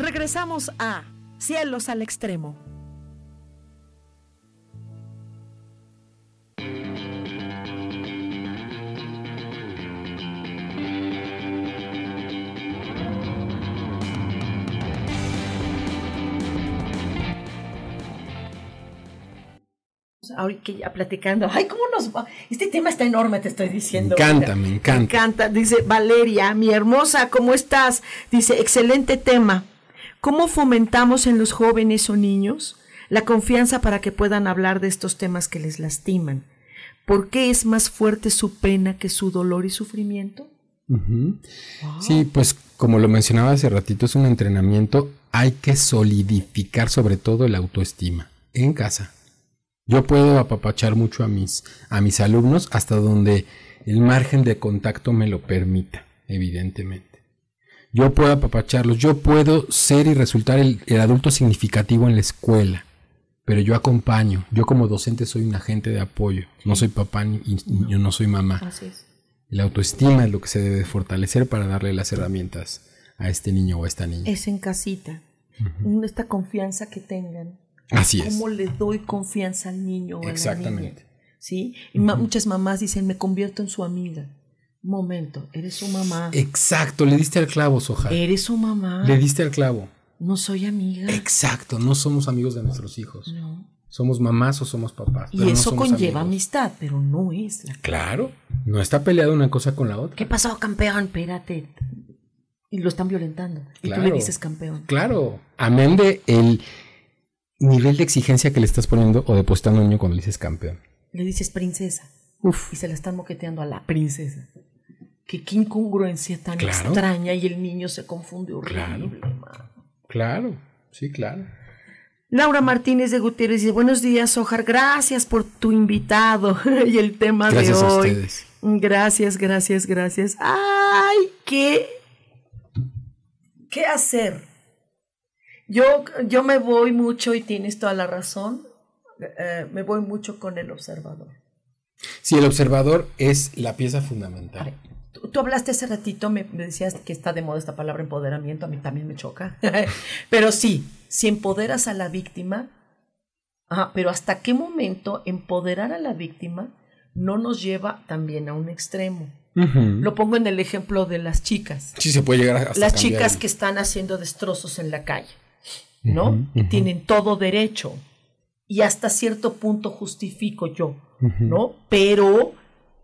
Regresamos a Cielos al Extremo. ahorita ya platicando, ay, ¿cómo nos va? Este tema está enorme, te estoy diciendo. Me encanta, me encanta. Me encanta. Dice Valeria, mi hermosa, ¿cómo estás? Dice, excelente tema. ¿Cómo fomentamos en los jóvenes o niños la confianza para que puedan hablar de estos temas que les lastiman? ¿Por qué es más fuerte su pena que su dolor y sufrimiento? Sí, pues como lo mencionaba hace ratito, es un entrenamiento. Hay que solidificar sobre todo la autoestima en casa. Yo puedo apapachar mucho a mis, a mis alumnos hasta donde el margen de contacto me lo permita, evidentemente. Yo puedo apapacharlos, yo puedo ser y resultar el, adulto significativo en la escuela, pero yo acompaño, yo como docente soy un agente de apoyo, no soy papá ni, yo no soy mamá. Así es. La autoestima es lo que se debe fortalecer para darle las herramientas a este niño o a esta niña. Es en casita, esta confianza que tengan Así es. ¿Cómo le doy confianza al niño o Exactamente. a la niña? ¿Sí? Y muchas mamás dicen, me convierto en su amiga. Momento, eres su mamá. Exacto, le diste al clavo, Soja. Eres su mamá. Le diste al clavo. No soy amiga. Exacto, no somos amigos de nuestros hijos. No. Somos mamás o somos papás. Y eso conlleva amistad, pero no es la. Claro, no está peleada una cosa con la otra. ¿Qué pasó, campeón? Espérate. Y lo están violentando. Y tú le dices campeón. Claro, amén de el nivel de exigencia que le estás poniendo o depositando a un niño cuando le dices campeón. Le dices princesa. Uf. Y se la están moqueteando a la princesa. Que qué incongruencia tan extraña y el niño se confunde horrible. Claro. claro, sí, claro. Laura Martínez de Gutiérrez dice, buenos días, Ojar, gracias por tu invitado <laughs> y el tema de hoy. A ustedes. Gracias, gracias, gracias. Ay, qué, qué hacer yo, yo me voy mucho, y tienes toda la razón, eh, me voy mucho con el observador. Sí, el observador es la pieza fundamental. Tú, hablaste hace ratito, me, decías que está de moda esta palabra empoderamiento, a mí también me choca. <laughs> pero sí, si empoderas a la víctima, pero ¿hasta qué momento empoderar a la víctima no nos lleva también a un extremo? Lo pongo en el ejemplo de las chicas. Sí, se puede llegar a Las chicas que están haciendo destrozos en la calle. ¿no? Tienen todo derecho. Y hasta cierto punto justifico yo, ¿no? Pero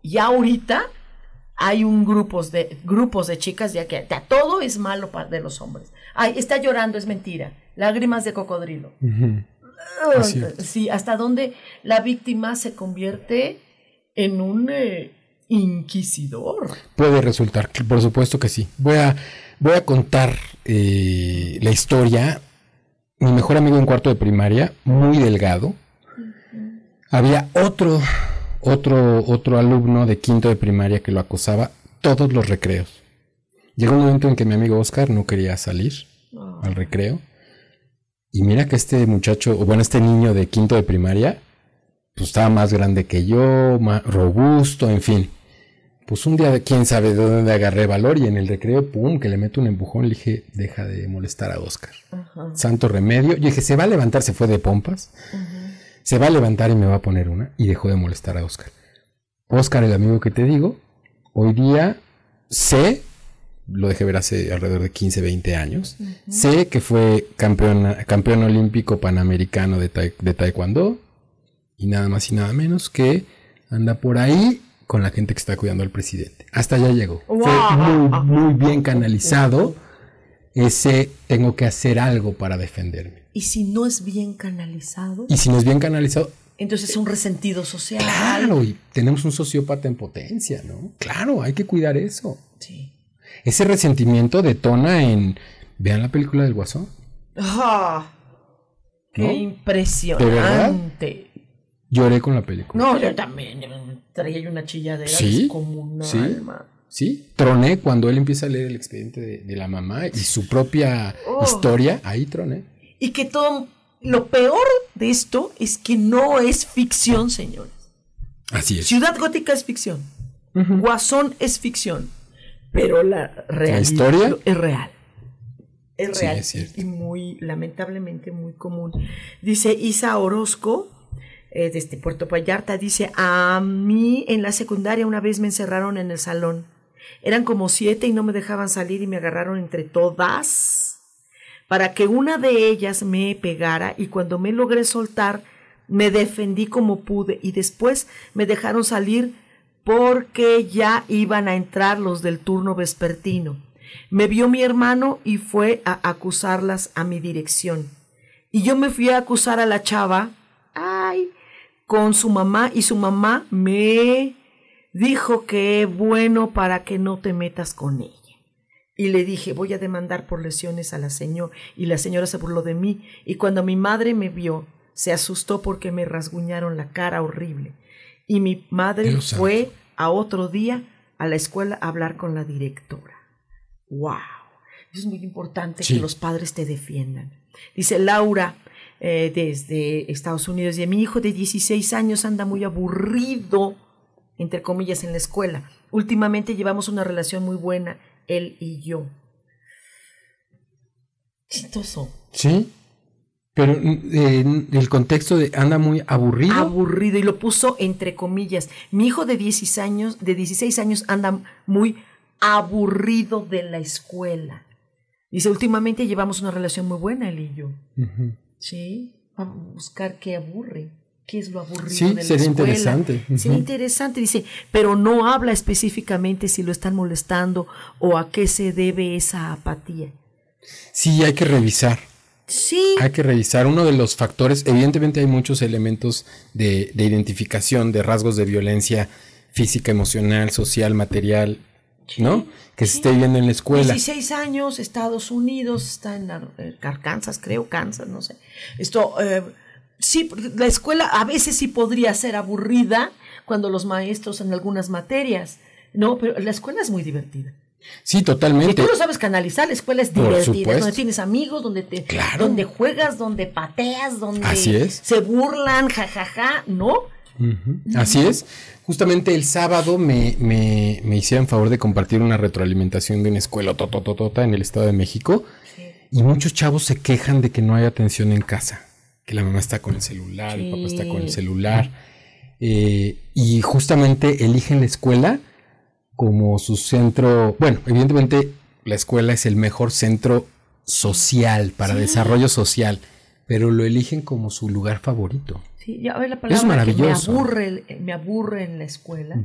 ya ahorita hay un grupos de, grupos de chicas ya que todo es malo de los hombres. Ay, está llorando, es mentira. Lágrimas de cocodrilo. sí, hasta donde la víctima se convierte en un eh, inquisidor. Puede resultar, por supuesto que sí. Voy a, voy a contar eh, la historia mi mejor amigo en cuarto de primaria, muy delgado. Había otro, otro, otro alumno de quinto de primaria que lo acosaba todos los recreos. Llegó un momento en que mi amigo Oscar no quería salir al recreo. Y mira que este muchacho, o bueno, este niño de quinto de primaria, pues estaba más grande que yo, más robusto, en fin. Pues un día, quién sabe de dónde agarré valor y en el recreo, pum, que le meto un empujón, le dije, deja de molestar a Oscar. Santo remedio. Yo dije, se va a levantar, se fue de pompas. Se va a levantar y me va a poner una. Y dejó de molestar a Oscar. Oscar, el amigo que te digo, hoy día sé, lo dejé ver hace alrededor de 15, 20 años, sé que fue campeón, campeón olímpico panamericano de, de taekwondo y nada más y nada menos que anda por ahí con la gente que está cuidando al presidente. Hasta allá llegó. Fue muy bien canalizado ese tengo que hacer algo para defenderme. Y si no es bien canalizado, Y si no es bien canalizado, entonces es un resentido social. claro, y tenemos un sociópata en potencia, ¿no? Claro, hay que cuidar eso. Sí. Ese resentimiento detona en, vean la película del Guasón. Ah, qué ¿No? impresionante. Lloré con la película. No, yo también. Traía yo una chilladera Sí, descomunal, sí. man. Sí, troné cuando él empieza a leer el expediente de, de la mamá y su propia Oh. historia, ahí troné. Y que todo. Lo peor de esto es que no es ficción, señores. Así es. Ciudad Gótica es ficción. Guasón es ficción. Pero la realidad historia? es real. Es Sí, real. es cierto. y muy, lamentablemente, muy común. Dice Isa Orozco, eh, desde Puerto Vallarta, dice, a mí en la secundaria una vez me encerraron en el salón. Eran como siete y no me dejaban salir y me agarraron entre todas para que una de ellas me pegara y cuando me logré soltar me defendí como pude y después me dejaron salir porque ya iban a entrar los del turno vespertino. Me vio mi hermano y fue a acusarlas a mi dirección. Y yo me fui a acusar a la chava, ay, con su mamá y su mamá me dijo que bueno para que no te metas con ella. Y le dije, voy a demandar por lesiones a la señora. Y la señora se burló de mí. Y cuando mi madre me vio, se asustó porque me rasguñaron la cara horrible. Y mi madre fue a otro día a la escuela a hablar con la directora. ¡Wow! Es muy importante Sí. que los padres te defiendan. Dice Laura eh, desde Estados Unidos, y mi hijo de 16 años anda muy aburrido, entre comillas, en la escuela. Últimamente llevamos una relación muy buena, él y yo. Chistoso. Sí. Pero en el contexto de anda muy aburrido. Aburrido, y lo puso entre comillas. Mi hijo de 16 años, de 16 años anda muy aburrido de la escuela. Dice, últimamente llevamos una relación muy buena, él y yo. Sí, vamos a buscar qué aburre. ¿Qué es lo aburrido Sí, de la sería escuela? interesante. Sería Ujú. interesante, dice, pero no habla específicamente si lo están molestando o a qué se debe esa apatía. Sí, hay que revisar. Sí, Hay que revisar uno de los factores. Evidentemente hay muchos elementos de, de identificación de rasgos de violencia física, emocional, social, material, ¿no? Que se esté viendo en la escuela. 16 años, Estados Unidos, está en eh, Arkansas, creo, Kansas, no sé. Esto, eh, sí, la escuela a veces sí podría ser aburrida cuando los maestros en algunas materias, ¿no? Pero la escuela es muy divertida. Sí, totalmente. tú lo sabes canalizar, la escuela es divertida, donde tienes amigos, donde te, Claro. donde juegas, donde pateas, donde Así es. se burlan, jajaja, ¿no? Ujú, Así es. Justamente el sábado me, me, me hicieron favor de compartir una retroalimentación de una escuela totototota en el Estado de México. Y muchos chavos se quejan de que no hay atención en casa. Que la mamá está con el celular, el papá está con el celular. eh, y justamente eligen la escuela como su centro. Bueno, evidentemente la escuela es el mejor centro social, para desarrollo social. Pero lo eligen como su lugar favorito. Sí, ya la palabra Es que maravilloso. me aburre, me aburre en la escuela.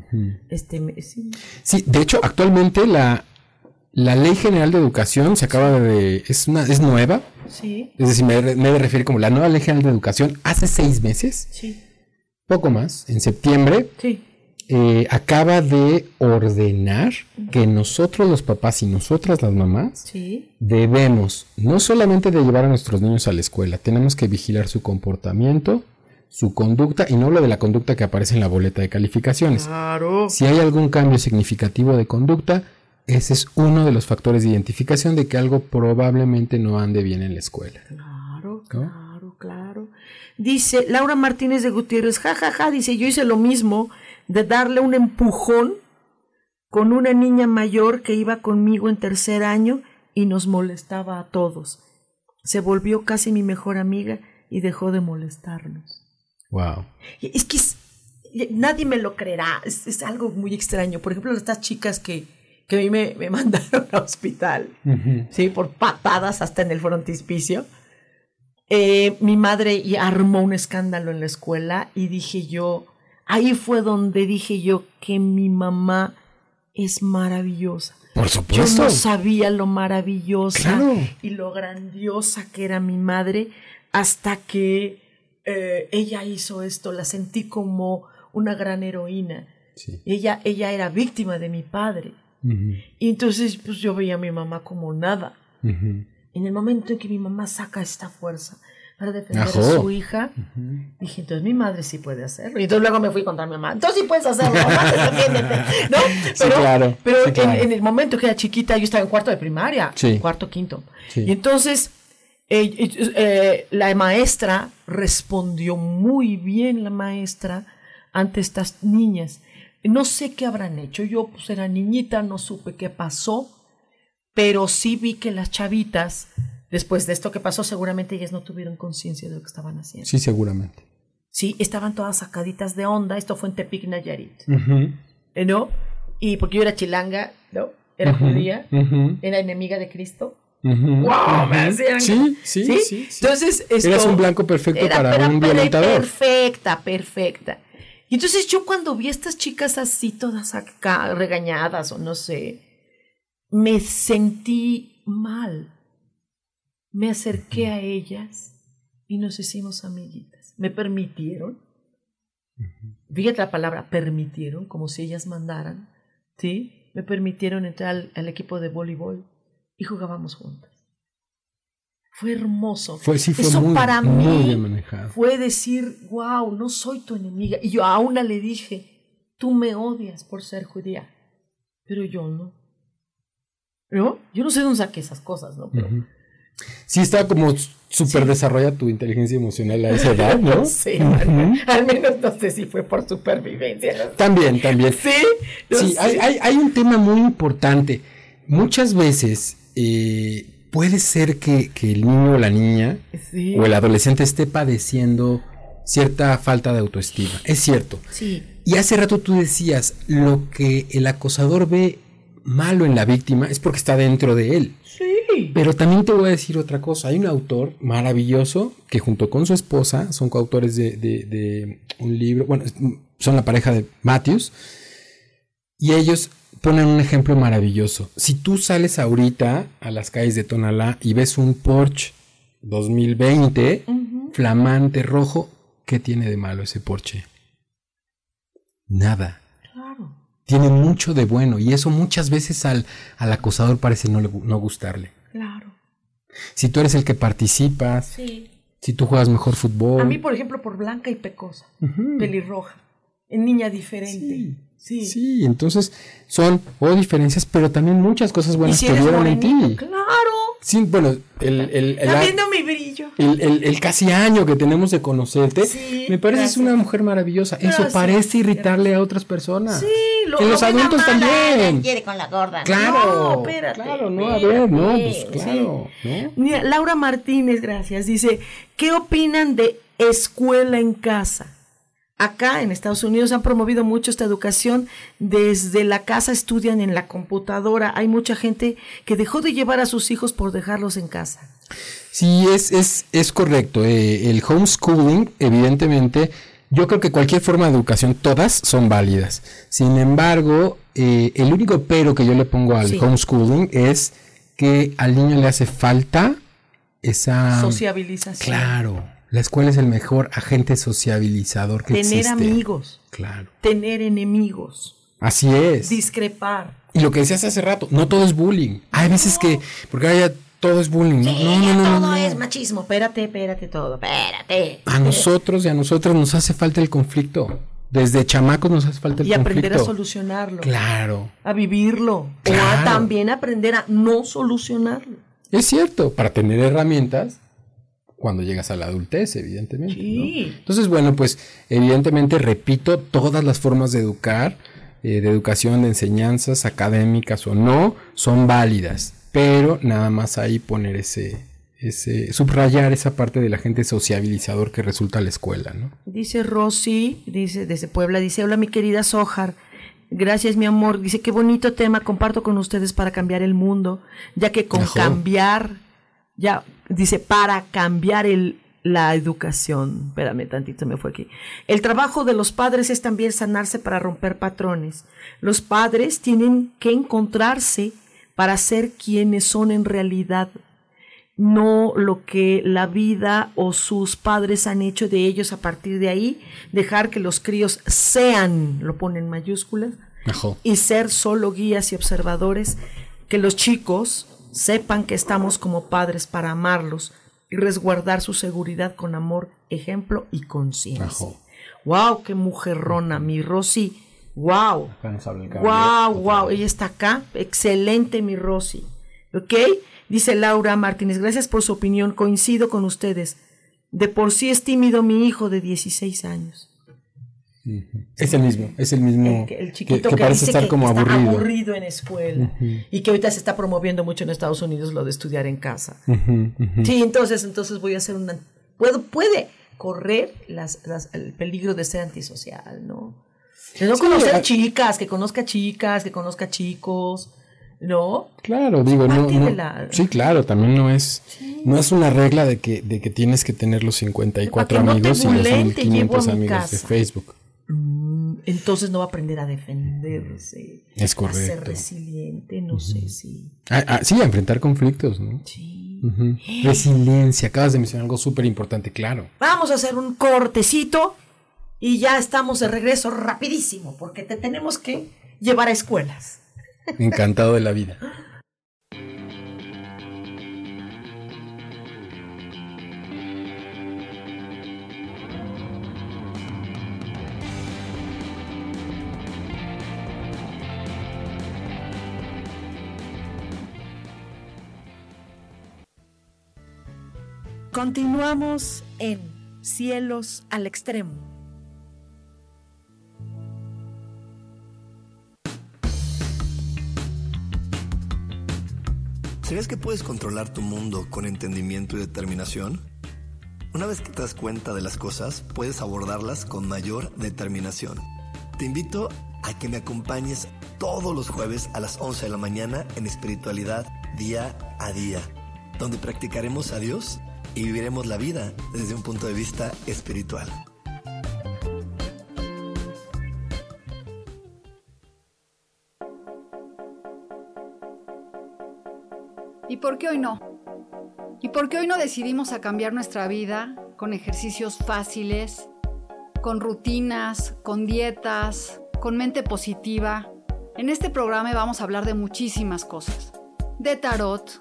Este, me- sí. Sí, de hecho, actualmente la, la Ley General de Educación se acaba de... es, una, es nueva. Sí, Es decir, me, me he de referir como la nueva Ley General de Educación hace seis meses, sí, poco más, en septiembre, sí. eh, acaba de ordenar que nosotros los papás y nosotras las mamás Sí, debemos no solamente de llevar a nuestros niños a la escuela, tenemos que vigilar su comportamiento, su conducta, y no hablo de la conducta que aparece en la boleta de calificaciones. claro. Si hay algún cambio significativo de conducta, ese es uno de los factores de identificación de que algo probablemente no ande bien en la escuela. Claro, claro, claro. Dice Laura Martínez de Gutiérrez, jajaja, dice, yo hice lo mismo de darle un empujón con una niña mayor que iba conmigo en tercer año y nos molestaba a todos. Se volvió casi mi mejor amiga y dejó de molestarnos. Wow. Es que es- nadie me lo creerá, es, es algo muy extraño. Por ejemplo, estas chicas que, que a mí me, me <laughs> mandaron al hospital, ¿sí? Por patadas hasta en el frontispicio. Eh, mi madre y armó un escándalo en la escuela y dije yo, ahí fue donde dije yo que mi mamá es maravillosa. Por Yo supuesto. no sabía lo maravillosa Claro. y lo grandiosa que era mi madre hasta que eh, ella hizo esto. La sentí como una gran heroína. Sí. Ella, ella era víctima de mi padre. Y entonces pues yo veía a mi mamá como nada. En el momento en que mi mamá saca esta fuerza para defender Ajó. a su hija, dije, entonces mi madre sí puede hacerlo. Y entonces luego me fui contra mi mamá. Entonces sí puedes hacerlo, mamá, <laughs> defiéndete. ¿No? Sí, claro, pero sí, claro. en, en el momento que era chiquita, yo estaba en cuarto de primaria, Sí. cuarto, quinto. Y entonces eh, eh, eh, la maestra respondió muy bien, la maestra, ante estas niñas. No sé qué habrán hecho. Yo pues era niñita, no supe qué pasó, pero sí vi que las chavitas, después de esto que pasó, seguramente ellas no tuvieron conciencia de lo que estaban haciendo. Sí, seguramente. Sí, estaban todas sacaditas de onda. Esto fue en Tepic, Nayarit. ¿eh, ¿No? Y porque yo era chilanga, ¿no? Era judía, era enemiga de Cristo. ¡Wow! Me hacían- Sí, sí, sí, sí. Entonces, esto Eras un blanco perfecto era para era un violentador. Perfecta, perfecta. Y entonces yo cuando vi a estas chicas así, todas acá, regañadas o no sé, me sentí mal. Me acerqué a ellas y nos hicimos amiguitas. Me permitieron, fíjate la palabra, permitieron, como si ellas mandaran, ¿sí? Me permitieron entrar al, al equipo de voleibol y jugábamos juntas. Fue hermoso. Fue, sí, fue Eso muy, para muy mí bien manejado. fue decir, wow, no soy tu enemiga. Y yo a una le dije, tú me odias por ser judía, pero yo no. ¿No? Yo no sé de dónde saqué esas cosas, ¿no? Pero, Ujú. Sí, estaba como súper desarrollada tu inteligencia emocional a esa edad, ¿no? <laughs> no sé, al, al menos no sé si fue por supervivencia. ¿no? También, también. Sí, no Sí, hay, hay un tema muy importante. Muchas veces eh, puede ser que, que el niño o la niña Sí. o el adolescente esté padeciendo cierta falta de autoestima. Es cierto. Sí, Y hace rato tú decías, lo que el acosador ve malo en la víctima es porque está dentro de él. sí. Pero también te voy a decir otra cosa. Hay un autor maravilloso que junto con su esposa son coautores de, de- de un libro, bueno, son la pareja de Matthews, y ellos ponen un ejemplo maravilloso. Si tú sales ahorita a las calles de Tonalá y ves un Porsche 2020, flamante rojo, ¿qué tiene de malo ese Porsche? Nada Claro. tiene mucho de bueno y eso muchas veces al, al acosador parece no, le no gustarle. Claro. Si tú eres el que participas, Sí. si tú juegas mejor fútbol. A mí, por ejemplo, por blanca y pecosa, pelirroja, en niña diferente. Sí. Sí, entonces son o diferencias, pero también muchas cosas buenas si que eres vieron en ti. claro. Sí, bueno, el, el, el, viendo mi brillo. el- casi año que tenemos de conocerte, Sí, me parece gracias. una mujer maravillosa. Eso parece irritarle a otras personas. Sí, lo, los adultos también. ay, quiere con la gorda. Claro, No, espérate. claro, no, a espérate, ver, no, pues sí. claro, ¿no? Mira, Laura Martínez, gracias, dice, ¿qué opinan de escuela en casa? Acá en Estados Unidos han promovido mucho esta educación. Desde la casa estudian en la computadora. Hay mucha gente que dejó de llevar a sus hijos por dejarlos en casa. Sí, es, es, es correcto. eh, el homeschooling, evidentemente, yo creo que cualquier forma de educación, todas son válidas. Sin embargo, eh, el único pero que yo le pongo al Sí. homeschooling es que al niño le hace falta esa... Sociabilización. Claro, la escuela es el mejor agente sociabilizador que Tener existe. amigos. Claro. Tener enemigos. Así es. Discrepar. Y lo que decías hace rato, no todo es bullying. Hay veces que, porque ahora ya todo es bullying. No, no, no, no, todo no. es machismo. Espérate, espérate todo. Espérate. A nosotros y a nosotras nos hace falta el conflicto. Desde chamacos nos hace falta el Y conflicto. aprender a solucionarlo. Claro. A vivirlo. O Claro. a también aprender a no solucionarlo. Es cierto, para tener herramientas cuando llegas a la adultez, evidentemente. ¿no? Sí. Entonces, bueno, pues evidentemente, repito, todas las formas de educar, eh, de educación, de enseñanzas, académicas o no, son válidas. Pero nada más ahí poner ese, ese, subrayar esa parte del agente sociabilizador que resulta la escuela, ¿no? Dice Rosy, dice desde Puebla, dice, hola mi querida Sojar, gracias mi amor, dice, qué bonito tema comparto con ustedes para cambiar el mundo, ya que con Ajá. cambiar, ya, dice, para cambiar el la educación. Espérame tantito, me fue aquí. El trabajo de los padres es también sanarse para romper patrones. Los padres tienen que encontrarse para ser quienes son en realidad, no lo que la vida o sus padres han hecho de ellos a partir de ahí, dejar que los críos sean, lo ponen en mayúsculas, y ser solo guías y observadores, que los chicos sepan que estamos como padres para amarlos y resguardar su seguridad con amor, ejemplo y conciencia. ¡Wow! ¡Qué mujerrona! Mi Rosy. ¡Wow! ¡Wow! ¡Wow! Ella está acá. Excelente, mi Rosy. ¿Ok? Dice Laura Martínez. Gracias por su opinión. Coincido con ustedes. De por sí es tímido mi hijo de 16 años. Es el mismo, es el mismo. El, chiquito que, parece estar como está aburrido. en escuela y que ahorita se está promoviendo mucho en Estados Unidos lo de estudiar en casa. Sí, entonces, entonces voy a hacer una. Puedo, puede correr las, el peligro de ser antisocial, ¿no? De no conocer chicas, que conozca chicas, que conozca chicos. ¿No? Claro, digo, no, sí, claro, también no es, no es una regla de que, de que tienes que tener los 54 amigos y los 1500 amigos de Facebook. Mm, entonces no va a aprender a defenderse. Es correcto. A ser resiliente, no sé si. Ah, ah, sí, a enfrentar conflictos, ¿no? Sí. Resiliencia, acabas de mencionar algo súper importante, claro. Vamos a hacer un cortecito y ya estamos de regreso rapidísimo, porque te tenemos que llevar a escuelas. Encantado de la vida. <laughs> Continuamos en Cielos al Extremo. ¿Sabías que puedes controlar tu mundo con entendimiento y determinación? Una vez que te das cuenta de las cosas, puedes abordarlas con mayor determinación. Te invito a que me acompañes todos los jueves a las 11 de la mañana en espiritualidad día a día, donde practicaremos a Dios y viviremos la vida desde un punto de vista espiritual. ¿Y por qué hoy no? ¿Y por qué hoy no decidimos a cambiar nuestra vida con ejercicios fáciles, con rutinas, con dietas, con mente positiva? En este programa vamos a hablar de muchísimas cosas. De tarot,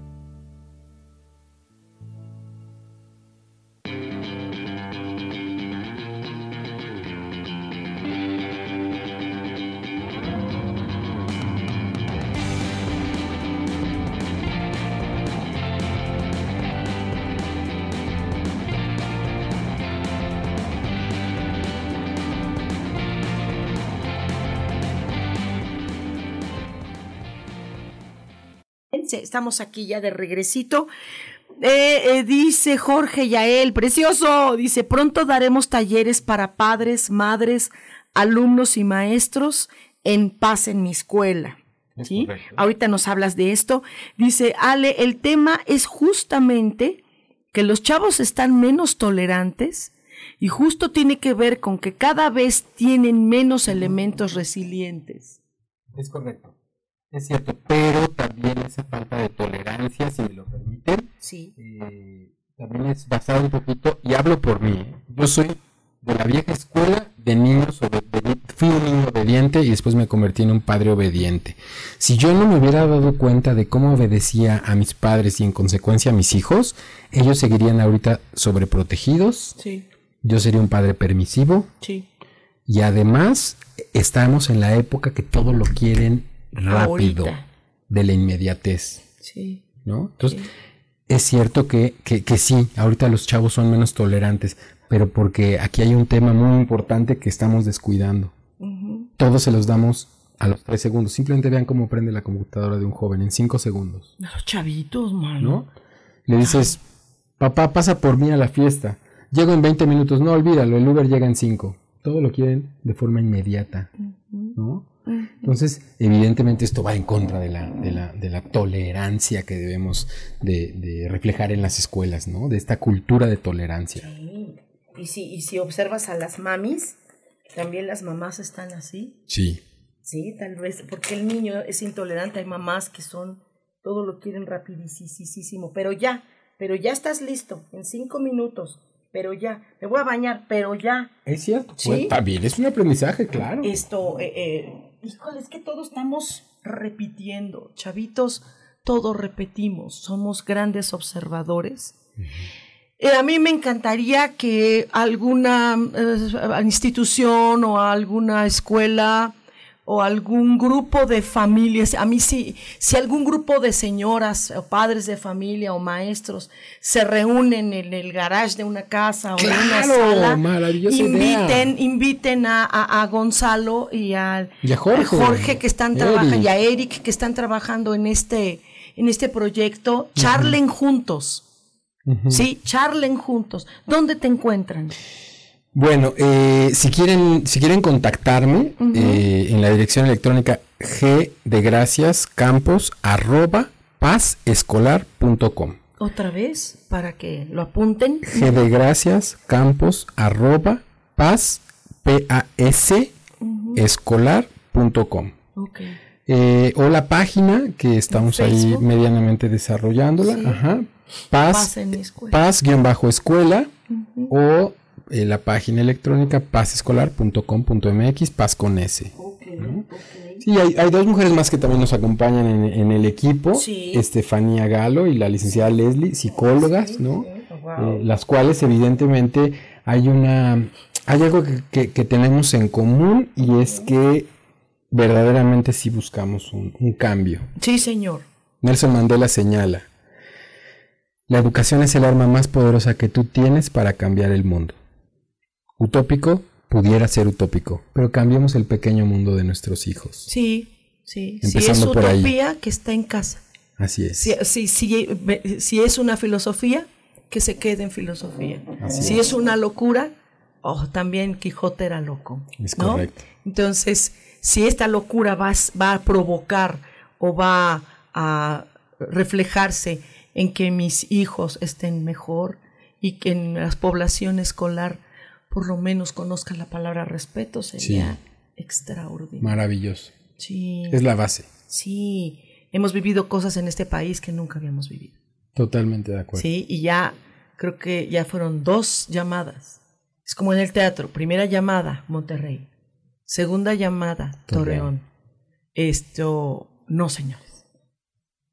Estamos aquí ya de regresito. Eh, eh, dice Jorge Yael, precioso, dice, pronto daremos talleres para padres, madres, alumnos y maestros en paz en mi escuela. ¿sí? Ahorita nos hablas de esto. Dice, Ale, el tema es justamente que los chavos están menos tolerantes y justo tiene que ver con que cada vez tienen menos elementos resilientes. Es correcto. Es cierto, pero también esa falta de tolerancia, si me lo permiten, sí. Eh, también es basado un poquito, y hablo por mí, ¿eh? yo soy de la vieja escuela de niños o de, fui un niño obediente y después me convertí en un padre obediente. Si yo no me hubiera dado cuenta de cómo obedecía a mis padres y en consecuencia a mis hijos, ellos seguirían ahorita sobreprotegidos. Sí. Yo sería un padre permisivo. Sí. Y además estamos en la época que todo lo quieren rápido, Ahorita. de la inmediatez, Sí. ¿no? Entonces, es cierto que, que, que sí, ahorita los chavos son menos tolerantes, pero porque aquí hay un tema muy importante que estamos descuidando. Todos se los damos a los tres segundos. Simplemente vean cómo prende la computadora de un joven en cinco segundos, Los chavitos, mano. ¿no? Le dices, papá, pasa por mí a la fiesta. Llego en 20 minutos. No, olvídalo, el Uber llega en 5. Todo lo quieren de forma inmediata, ¿no? Entonces, evidentemente esto va en contra de la, de la, de la tolerancia que debemos de, de reflejar en las escuelas, ¿no? De esta cultura de tolerancia. Y si, y si observas a las mamis, también las mamás están así. Sí. Sí, tal vez, porque el niño es intolerante. Hay mamás que son, todo lo quieren rapidísimo, pero ya, pero ya estás listo, en cinco minutos, pero ya, me voy a bañar, pero ya. Es cierto. Sí. Pues, también es un aprendizaje, claro. Esto, eh, eh, híjole, es que todos estamos repitiendo, chavitos, todos repetimos, somos grandes observadores. Eh, a mí me encantaría que alguna eh, institución o alguna escuela o algún grupo de familias, a mí sí, si algún grupo de señoras o padres de familia o maestros se reúnen en el garage de una casa o en una sala, inviten, idea. inviten a, a- a Gonzalo y a, Y a Jorge. que están trabajando y a Eric que están trabajando en este en este proyecto, charlen juntos. Sí, charlen juntos. ¿Dónde te encuentran? Bueno, eh, si quieren, si quieren contactarme eh, en la dirección electrónica g de gracias campos arroba pazescolar.com. Otra vez, para que lo apunten. G de gracias campos arroba paz p a s escolar.com. Eh, o la página que estamos ahí medianamente desarrollándola. Sí. Ajá. Paz, Paz en mi escuela. paz-escuela o eh, la página electrónica pazescolar.com.mx, paz con S. ¿no? Sí, hay, hay dos mujeres más que también nos acompañan en, en el equipo, Sí. Estefanía Galo y la licenciada Leslie, psicólogas, ¿no? Wow. Eh, las cuales evidentemente hay una, hay algo que, que- que tenemos en común y es que verdaderamente sí buscamos un, un cambio. Sí, señor. Nelson Mandela señala, la educación es el arma más poderosa que tú tienes para cambiar el mundo. Utópico pudiera ser utópico, pero cambiemos el pequeño mundo de nuestros hijos. Sí, sí. Si es Empezando por ahí. utopía, que está en casa. Así es. Si, si, si, si es una filosofía, que se quede en filosofía. si es una locura, oh, también Quijote era loco. Es ¿no? correcto. Entonces, si esta locura va, va a provocar o va a reflejarse en que mis hijos estén mejor y que en la población escolar por lo menos conozcan la palabra respeto, sería extraordinario. Maravilloso. Sí. Es la base. Sí, hemos vivido cosas en este país que nunca habíamos vivido. Totalmente de acuerdo. Sí, y ya creo que ya fueron dos llamadas. Es como en el teatro, primera llamada, Monterrey. Segunda llamada, Torreón. Esto, no, señores.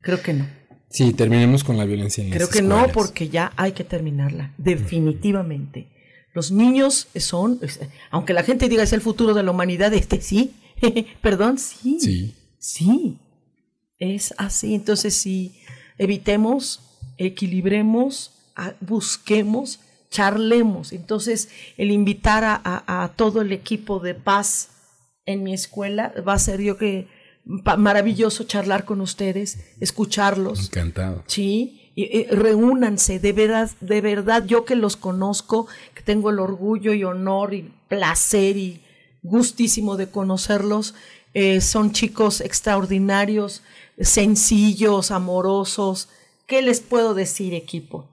Creo que no. Sí, terminemos con la violencia en Creo las que no, porque ya hay que terminarla, definitivamente. Los niños son, aunque la gente diga es el futuro de la humanidad, este sí, <laughs> perdón, sí, Sí. sí, es así. Entonces, sí, evitemos, equilibremos, busquemos, charlemos. Entonces, el invitar a, a- a todo el equipo de paz en mi escuela va a ser yo que maravilloso charlar con ustedes, escucharlos. Encantado. Sí, y reúnanse, de verdad, de verdad, yo que los conozco, que tengo el orgullo y honor y placer y gustísimo de conocerlos, eh, son chicos extraordinarios, sencillos, amorosos. ¿Qué les puedo decir, equipo?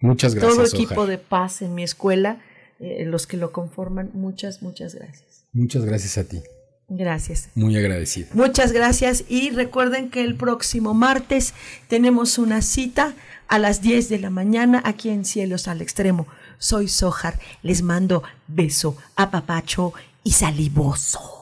Muchas gracias. Todo equipo de paz en mi escuela, eh, los que lo conforman, muchas, muchas gracias. Muchas gracias a ti. Gracias. Muy agradecido. Muchas gracias y recuerden que el próximo martes tenemos una cita a las 10 de la mañana aquí en Cielos al Extremo. Soy Sojar, les mando beso, apapacho y salivoso.